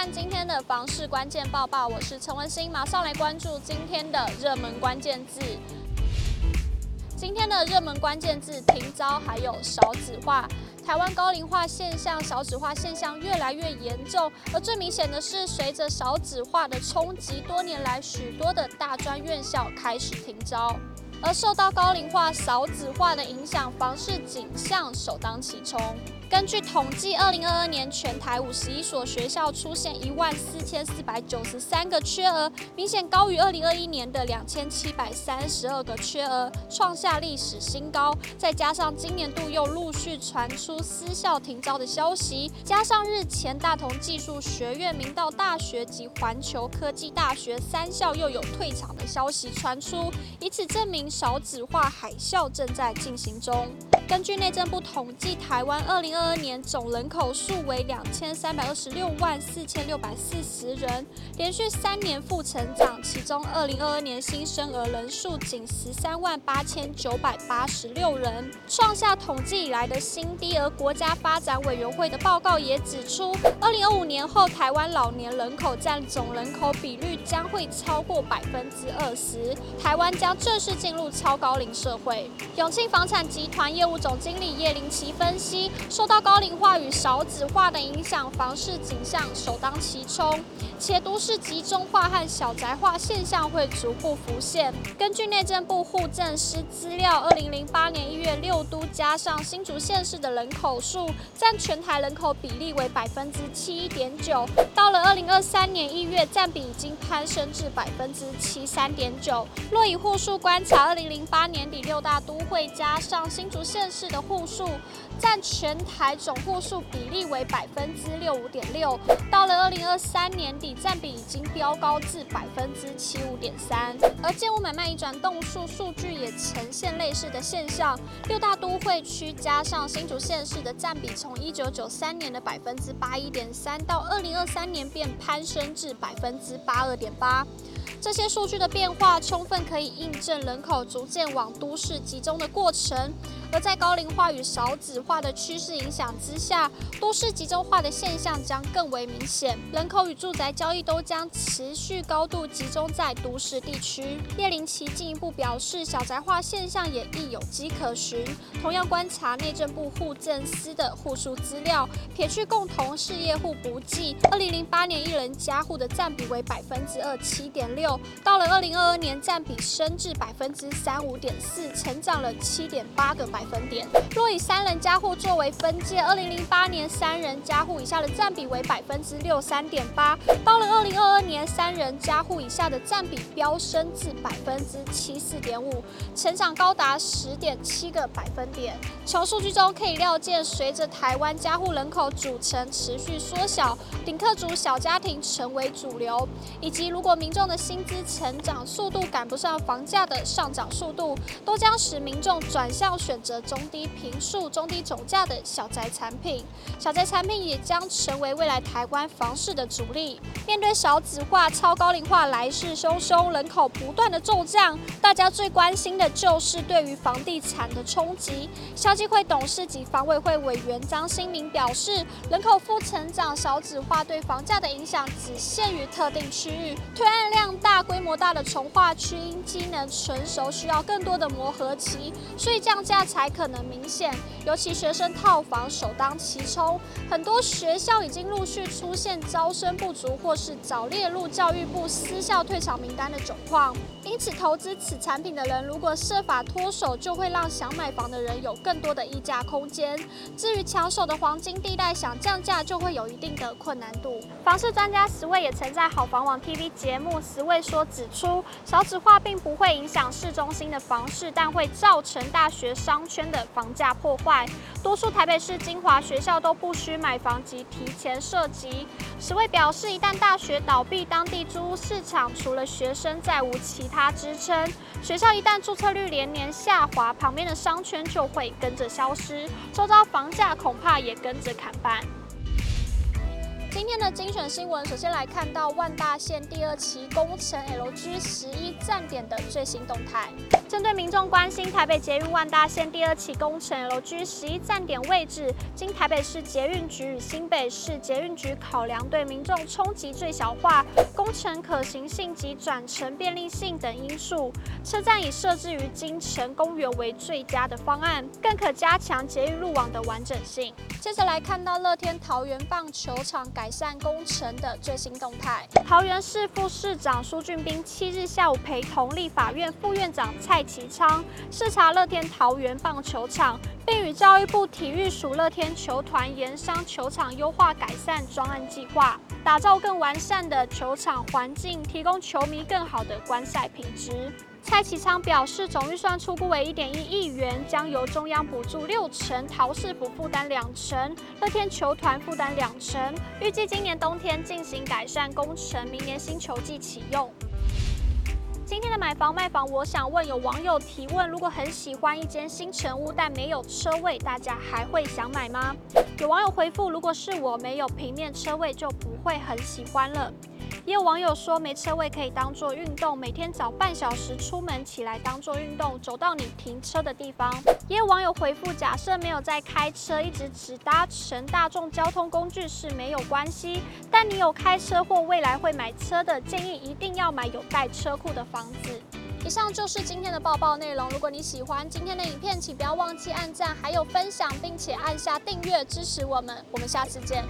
看今天的房市关键报报，我是陈文心，马上来关注今天的热门关键字。今天的热门关键字：停招，还有少子化。台湾高龄化现象、少子化现象越来越严重，而最明显的是，随着少子化的冲击，多年来许多的大专院校开始停招。而受到高龄化、少子化的影响，房市景象首当其冲。根据统计，二零二二年全台五十一所学校出现一万四千四百九十三个缺额，明显高于二零二一年的两千七百三十二个缺额，创下历史新高。再加上今年度又陆续传出私校停招的消息，加上日前大同技术学院、明道大学及环球科技大学三校又有退场的消息传出，以此证明少子化海啸正在进行中。根据内政部统计，台湾二零二二年总人口数为两千三百二十六万四千六百四十人，连续三年负成长。其中，二零二二年新生儿人数仅十三万八千九百八十六人，创下统计以来的新低。而国家发展委员会的报告也指出，二零二五年后，台湾老年人口占总人口比率将会超过百分之二十，台湾将正式进入超高龄社会。永庆房产集团业务总经理叶林奇分析，受到高龄化与少子化的影响，房市景象首当其冲，且都市集中化和小宅化现象会逐步浮现。根据内政部户政司资料，二零零八年一月，六都加上新竹县市的人口数占全台人口比例为百分之七点九，到了二零二三年一月，占比已经攀升至百分之七三点九。若以户数观察，二零零八年底六大都会加上新竹县市的户数占全台总户数比例为百分之六五点六，到了二零二三年底，占比已经飙高至百分之七五点三。而建物买卖移转动数数据也呈现类似的现象，六大都会区加上新竹县市的占比，从一九九三年的百分之八一点三，到二零二三年便攀升至百分之八二点八。这些数据的变化，充分可以印证人口逐渐往都市集中的过程。而在高龄化与少子化的趋势影响之下，都市集中化的现象将更为明显，人口与住宅交易都将持续高度集中在都市地区。叶林奇进一步表示，小宅化现象也亦有迹可循。同样观察内政部户政司的户数资料，撇去共同事业户不计，二零零八年一人家户的占比为百分之二七点六，到了二零二二年占比升至百分之三五点四，成长了七点八个百。百分点。若以三人加户作为分界，二零零八年三人加户以下的占比为百分之六三点八，到了二零二二年三人加户以下的占比飙升至百分之七四点五，成长高达十点七个百分点。从数据中可以料见，随着台湾加户人口组成持续缩小，顶客族小家庭成为主流，以及如果民众的薪资成长速度赶不上房价的上涨速度，都将使民众转向选则中低坪数、中低总价的小宅产品，小宅产品也将成为未来台湾房市的主力。面对少子化、超高龄化来势汹汹，人口不断的骤降，大家最关心的就是对于房地产的冲击。消基会董事及房委会委员张新明表示，人口负成长、少子化对房价的影响只限于特定区域，推案量大、规模大的从化区因机能成熟，需要更多的磨合期，所以降价才可能明显，尤其学生套房首当其冲，很多学校已经陆续出现招生不足或是早列入教育部私校退场名单的窘况。因此，投资此产品的人如果设法脱手，就会让想买房的人有更多的议价空间。至于抢手的黄金地带，想降价就会有一定的困难度。房市专家十位也曾在好房网 TV 节目《十位说》指出，少子化并不会影响市中心的房市，但会造成大学商圈的房价破坏，多数台北市精华学校都不需买房及提前设籍。石魏表示，一旦大学倒闭，当地租屋市场除了学生再无其他支撑。学校一旦注册率连年下滑，旁边的商圈就会跟着消失，周遭房价恐怕也跟着砍半。今天的精选新闻，首先来看到万大线第二期工程 LG 十一站点的最新动态。针对民众关心台北捷运万大线第二期工程 LG 十一站点位置，经台北市捷运局与新北市捷运局考量，对民众冲击最小化、工程可行性及转乘便利性等因素，车站已设置于金城公园为最佳的方案，更可加强捷运路网的完整性。接着来看到乐天桃园棒球场改善工程的最新动态。桃园市副市长苏俊斌七日下午陪同立法院副院长蔡其昌视察乐天桃园棒球场，并与教育部体育署乐天球团研商球场优化改善专案计划，打造更完善的球场环境，提供球迷更好的观赛品质。蔡启昌表示，总预算初估为一点一亿元，将由中央补助六成，桃市府负担两成，乐天球团负担两成。预计今年冬天进行改善工程，明年新球季启用。今天的买房卖房，我想问有网友提问：如果很喜欢一间新城屋，但没有车位，大家还会想买吗？有网友回复：如果是我没有平面车位，就不会很喜欢了。也有网友说，没车位可以当做运动，每天早半小时出门起来当做运动，走到你停车的地方。也有网友回复，假设没有在开车，一直只搭乘大众交通工具是没有关系，但你有开车或未来会买车的，建议一定要买有带车库的房房子。以上就是今天的报报内容。如果你喜欢今天的影片，请不要忘记按赞，还有分享，并且按下订阅支持我们。我们下次见。